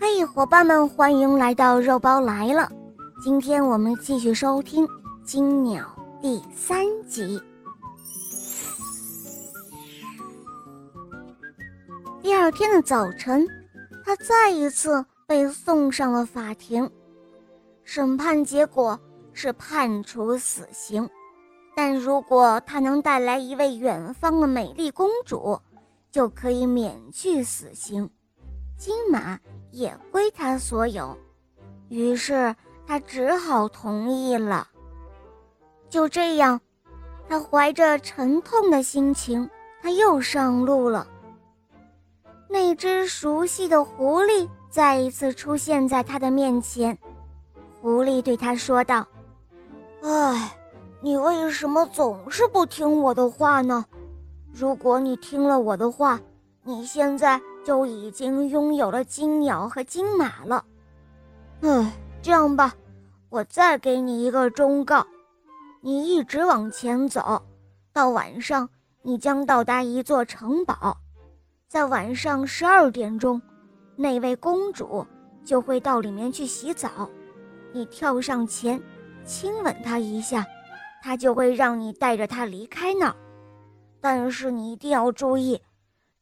嘿，伙伴们，欢迎来到肉包来了。今天我们继续收听《金鸟》第三集。第二天的早晨，他再一次被送上了法庭。审判结果是判处死刑，但如果他能带来一位远方的美丽公主，就可以免去死刑。金马也归他所有，于是他只好同意了。就这样，他怀着沉痛的心情，他又上路了。那只熟悉的狐狸再一次出现在他的面前，狐狸对他说道：“哎，你为什么总是不听我的话呢？如果你听了我的话，你现在……”就已经拥有了金鸟和金马了。唉，这样吧，我再给你一个忠告：你一直往前走，到晚上你将到达一座城堡，在晚上十二点钟，那位公主就会到里面去洗澡。你跳上前，亲吻她一下，她就会让你带着她离开那儿。但是你一定要注意。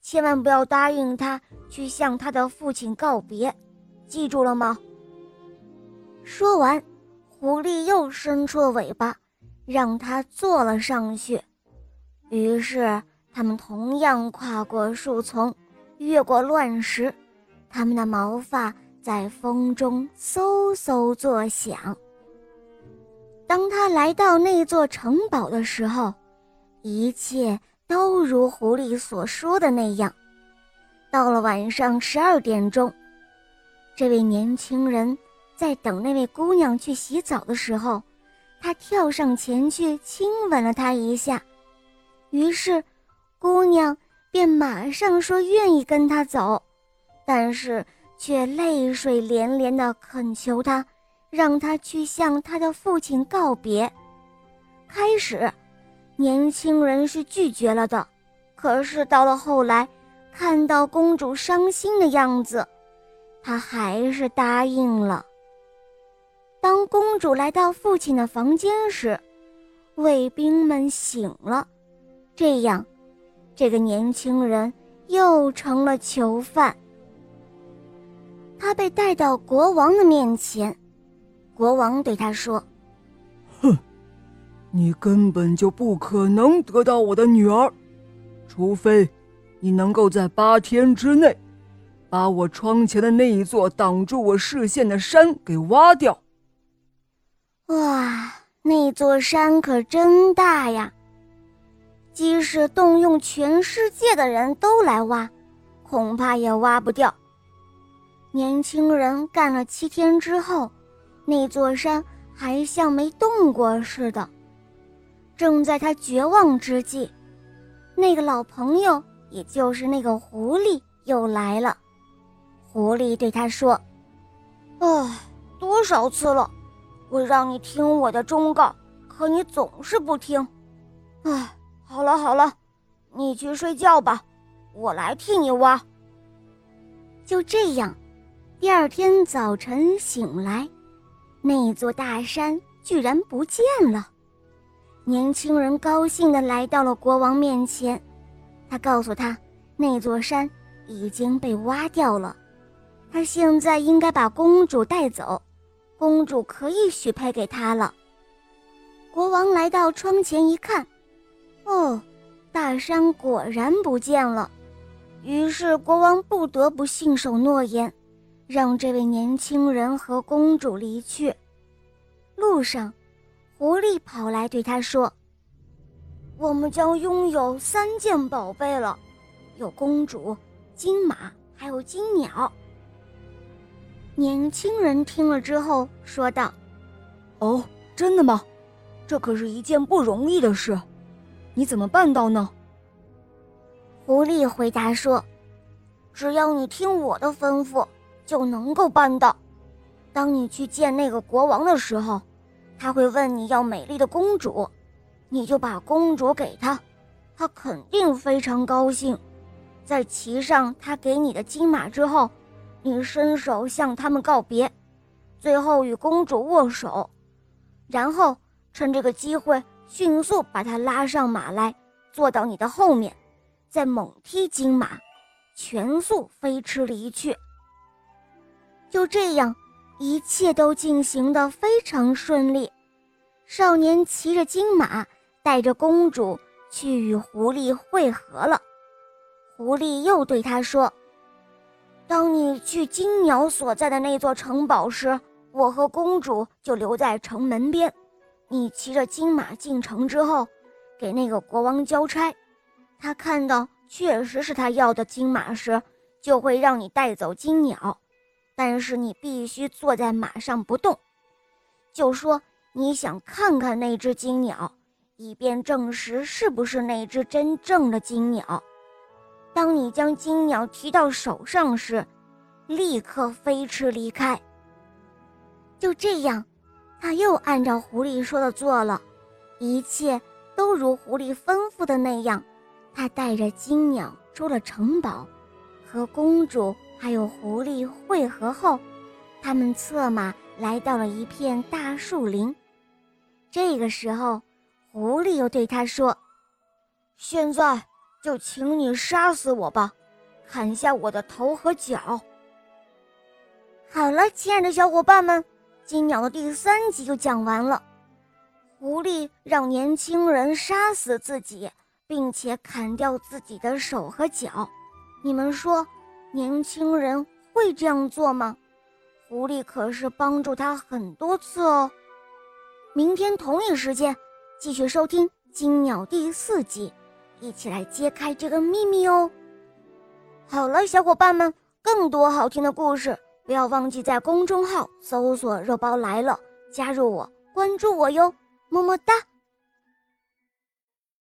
千万不要答应他去向他的父亲告别，记住了吗？说完，狐狸又伸出了尾巴，让他坐了上去。于是，他们同样跨过树丛，越过乱石，他们的毛发在风中嗖嗖作响。当他来到那座城堡的时候，一切。都如狐狸所说的那样，到了晚上十二点钟，这位年轻人在等那位姑娘去洗澡的时候，他跳上前去亲吻了她一下，于是姑娘便马上说愿意跟他走，但是却泪水连连地恳求他，让他去向他的父亲告别。开始。年轻人是拒绝了的，可是到了后来，看到公主伤心的样子，他还是答应了。当公主来到父亲的房间时，卫兵们醒了，这样，这个年轻人又成了囚犯。他被带到国王的面前，国王对他说。哼你根本就不可能得到我的女儿，除非你能够在八天之内，把我窗前的那一座挡住我视线的山给挖掉。哇，那座山可真大呀！即使动用全世界的人都来挖，恐怕也挖不掉。年轻人干了七天之后，那座山还像没动过似的。正在他绝望之际，那个老朋友，也就是那个狐狸又来了。狐狸对他说：“唉，多少次了，我让你听我的忠告，可你总是不听。唉，好了好了，你去睡觉吧，我来替你挖。”就这样，第二天早晨醒来，那座大山居然不见了。年轻人高兴地来到了国王面前，他告诉他，那座山已经被挖掉了，他现在应该把公主带走，公主可以许配给他了。国王来到窗前一看，哦，大山果然不见了，于是国王不得不信守诺言，让这位年轻人和公主离去。路上。狐狸跑来对他说：“我们将拥有三件宝贝了，有公主、金马，还有金鸟。”年轻人听了之后说道：“哦，真的吗？这可是一件不容易的事，你怎么办到呢？”狐狸回答说：“只要你听我的吩咐，就能够办到。当你去见那个国王的时候。”他会问你要美丽的公主，你就把公主给他，他肯定非常高兴。在骑上他给你的金马之后，你伸手向他们告别，最后与公主握手，然后趁这个机会迅速把他拉上马来，坐到你的后面，再猛踢金马，全速飞驰离去。就这样，一切都进行得非常顺利。少年骑着金马，带着公主去与狐狸会合了。狐狸又对他说：“当你去金鸟所在的那座城堡时，我和公主就留在城门边。你骑着金马进城之后，给那个国王交差，他看到确实是他要的金马时，就会让你带走金鸟。”但是你必须坐在马上不动，就说你想看看那只金鸟，以便证实是不是那只真正的金鸟。当你将金鸟提到手上时，立刻飞驰离开。就这样，他又按照狐狸说的做了，一切都如狐狸吩咐的那样。他带着金鸟出了城堡，和公主。还有狐狸后，他们策马来到了一片大树林。这个时候，狐狸又对他说：“现在就请你杀死我吧，砍下我的头和脚。”好了，亲爱的小伙伴们，金鸟的第三集就讲完了。狐狸让年轻人杀死自己，并且砍掉自己的手和脚，你们说？年轻人会这样做吗？狐狸可是帮助他很多次哦。明天同一时间继续收听《金鸟》第四集，一起来揭开这个秘密哦。好了，小伙伴们，更多好听的故事，不要忘记在公众号搜索“肉包来了”，加入我，关注我哟，么么哒。